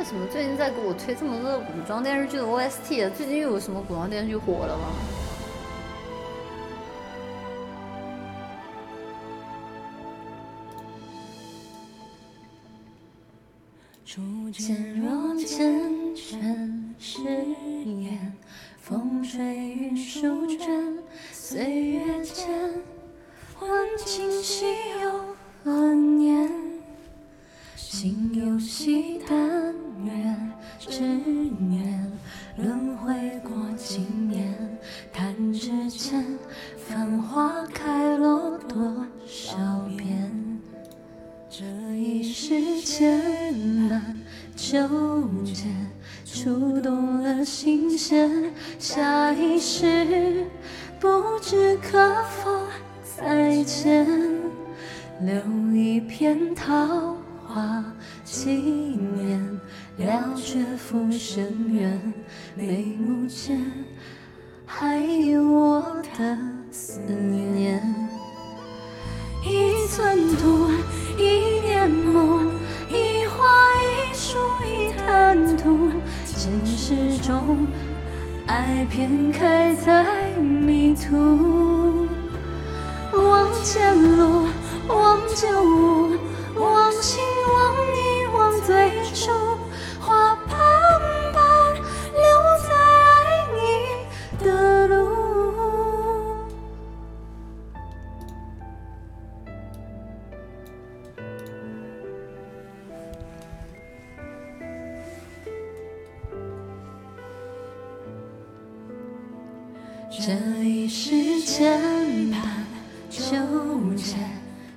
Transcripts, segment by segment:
为什么最近在给我推这么多古装电视剧的 OST？最近又有什么古装电视剧火了吗？初见若缱绻誓言，风吹云舒卷，岁月间，问今夕又何年？心有惜但愿只念，轮回过经年，弹指间，繁花开落多少遍？这一世艰难纠结，触动了心弦。下一世不知可否再见，留一片桃花纪念，了却浮生缘。眉目间还有我的思念，一寸土。一念梦，一花一树一滩土，前世中爱偏开在迷途。望前路，望旧物这一世牵绊纠结，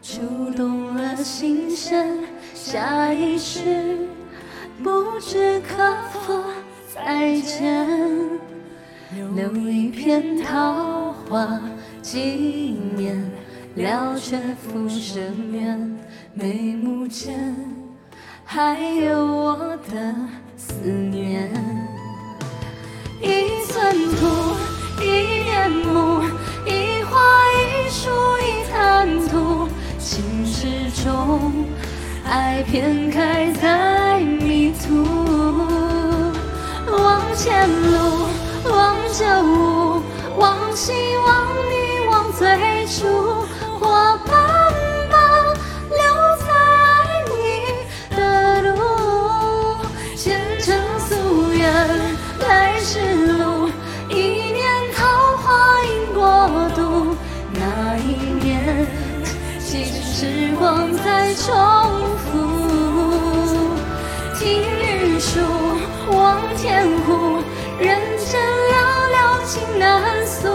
触动了心弦。下一世不知可否再见，留一片桃花纪念，了却浮生缘。眉目间还有我的思念，一寸土。一面目，一花一树一贪图，情世中爱偏开在迷途。望前路，望旧物，望心，望你，望最初。花瓣般留在爱你的路，前尘夙愿，来世时光在重复听雨书望天湖人间寥寥情难诉